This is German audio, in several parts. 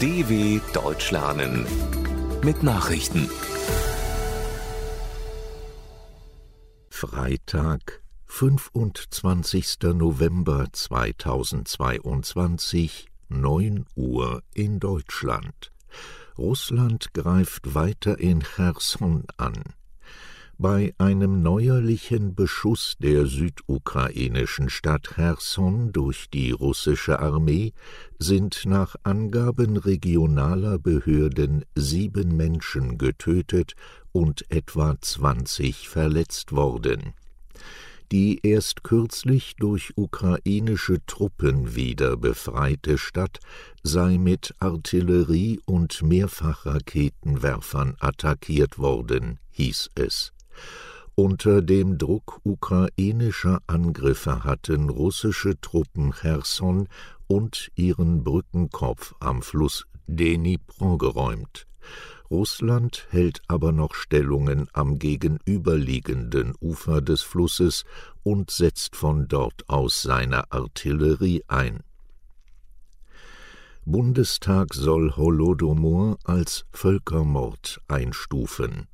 DW Deutsch lernen mit Nachrichten. Freitag, 25. November 2022, 9 Uhr in Deutschland. Russland greift weiter in Cherson an. Bei einem neuerlichen Beschuss der südukrainischen Stadt Cherson durch die russische Armee sind nach Angaben regionaler Behörden sieben Menschen getötet und etwa zwanzig verletzt worden. Die erst kürzlich durch ukrainische Truppen wieder befreite Stadt sei mit Artillerie und Mehrfachraketenwerfern attackiert worden, hieß es. Unter dem Druck ukrainischer Angriffe hatten russische Truppen Cherson und ihren Brückenkopf am Fluss Dnipro geräumt. Russland hält aber noch Stellungen am gegenüberliegenden Ufer des Flusses und setzt von dort aus seine Artillerie ein. Bundestag soll Holodomor als Völkermord einstufen.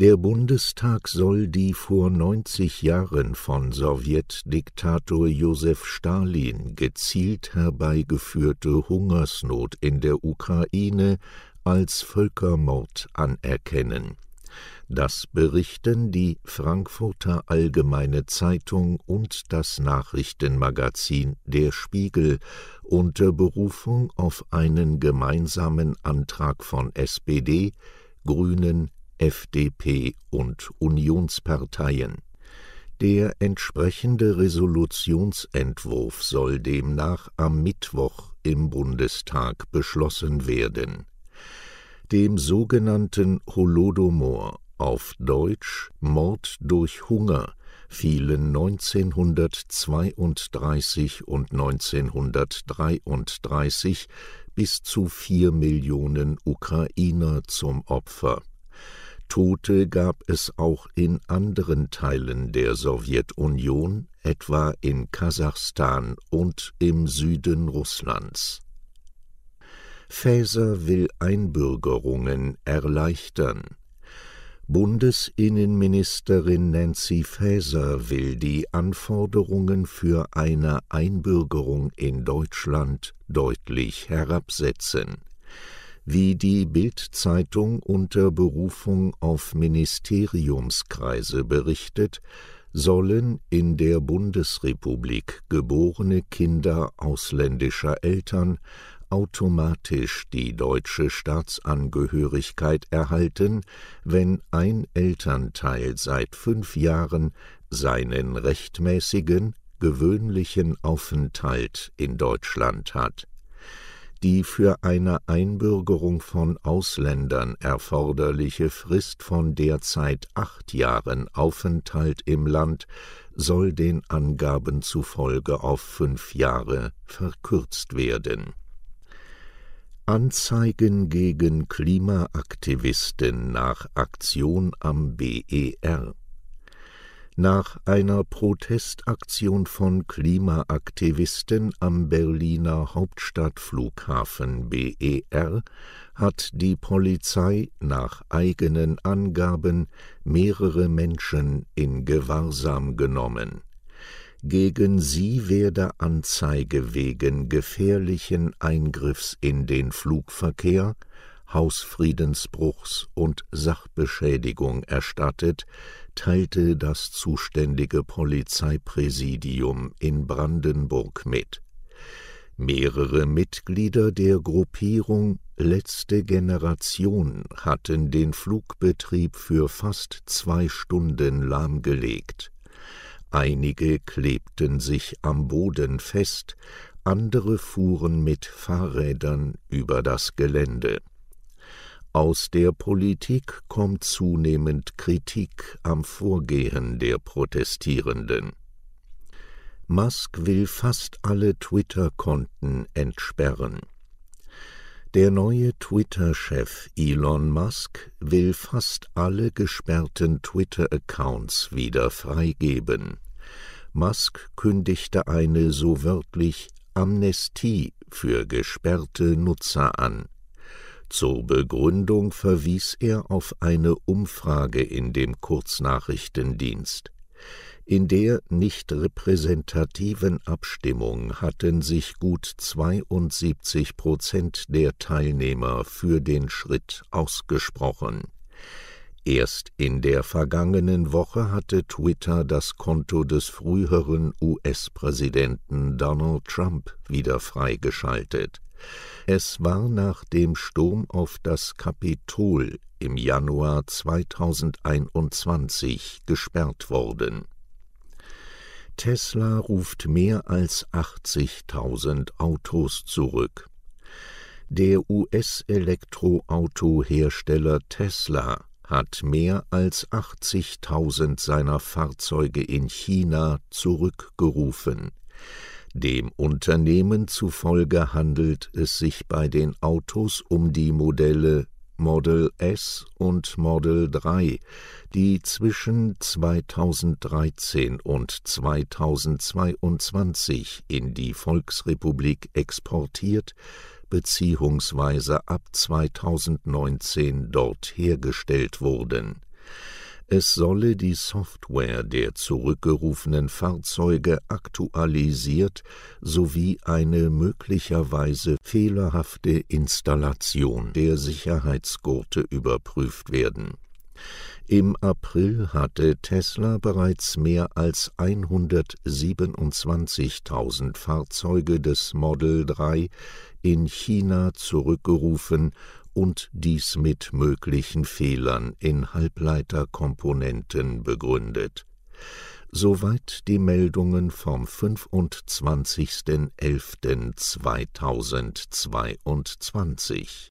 Der Bundestag soll die vor 90 Jahren von Sowjetdiktator Josef Stalin gezielt herbeigeführte Hungersnot in der Ukraine als Völkermord anerkennen. Das berichten die Frankfurter Allgemeine Zeitung und das Nachrichtenmagazin Der Spiegel unter Berufung auf einen gemeinsamen Antrag von SPD, Grünen, FDP und Unionsparteien. Der entsprechende Resolutionsentwurf soll demnach am Mittwoch im Bundestag beschlossen werden. Dem sogenannten Holodomor, auf Deutsch Mord durch Hunger, fielen 1932 und 1933 bis zu vier Millionen Ukrainer zum Opfer. Tote gab es auch in anderen Teilen der Sowjetunion, etwa in Kasachstan und im Süden Russlands. Faeser will Einbürgerungen erleichtern. Bundesinnenministerin Nancy Faeser will die Anforderungen für eine Einbürgerung in Deutschland deutlich herabsetzen wie die Bild-Zeitung unter Berufung auf Ministeriumskreise berichtet, sollen in der Bundesrepublik geborene Kinder ausländischer Eltern automatisch die deutsche Staatsangehörigkeit erhalten, wenn ein Elternteil seit fünf Jahren seinen rechtmäßigen, gewöhnlichen Aufenthalt in Deutschland hat die für eine Einbürgerung von Ausländern erforderliche Frist von derzeit acht Jahren Aufenthalt im Land soll den Angaben zufolge auf fünf Jahre verkürzt werden. Anzeigen gegen Klimaaktivisten nach Aktion am BER nach einer Protestaktion von Klimaaktivisten am Berliner Hauptstadtflughafen BER hat die Polizei nach eigenen Angaben mehrere Menschen in Gewahrsam genommen. Gegen sie werde Anzeige wegen gefährlichen Eingriffs in den Flugverkehr Hausfriedensbruchs und Sachbeschädigung erstattet, teilte das zuständige Polizeipräsidium in Brandenburg mit. Mehrere Mitglieder der Gruppierung Letzte Generation hatten den Flugbetrieb für fast zwei Stunden lahmgelegt. Einige klebten sich am Boden fest, andere fuhren mit Fahrrädern über das Gelände. Aus der Politik kommt zunehmend Kritik am Vorgehen der Protestierenden. Musk will fast alle Twitter-Konten entsperren. Der neue Twitter-Chef Elon Musk will fast alle gesperrten Twitter-Accounts wieder freigeben. Musk kündigte eine so wörtlich Amnestie für gesperrte Nutzer an. Zur Begründung verwies er auf eine Umfrage in dem Kurznachrichtendienst. In der nicht repräsentativen Abstimmung hatten sich gut 72 Prozent der Teilnehmer für den Schritt ausgesprochen. Erst in der vergangenen Woche hatte Twitter das Konto des früheren US-Präsidenten Donald Trump wieder freigeschaltet. Es war nach dem Sturm auf das Kapitol im Januar 2021 gesperrt worden. Tesla ruft mehr als 80.000 Autos zurück. Der US-Elektroautohersteller Tesla hat mehr als 80.000 seiner Fahrzeuge in China zurückgerufen. Dem Unternehmen zufolge handelt es sich bei den Autos um die Modelle Model S und Model 3, die zwischen 2013 und 2022 in die Volksrepublik exportiert bzw. ab 2019 dort hergestellt wurden. Es solle die Software der zurückgerufenen Fahrzeuge aktualisiert sowie eine möglicherweise fehlerhafte Installation der Sicherheitsgurte überprüft werden. Im April hatte Tesla bereits mehr als 127.000 Fahrzeuge des Model 3 in China zurückgerufen und dies mit möglichen Fehlern in Halbleiterkomponenten begründet. Soweit die Meldungen vom 25.11.2022.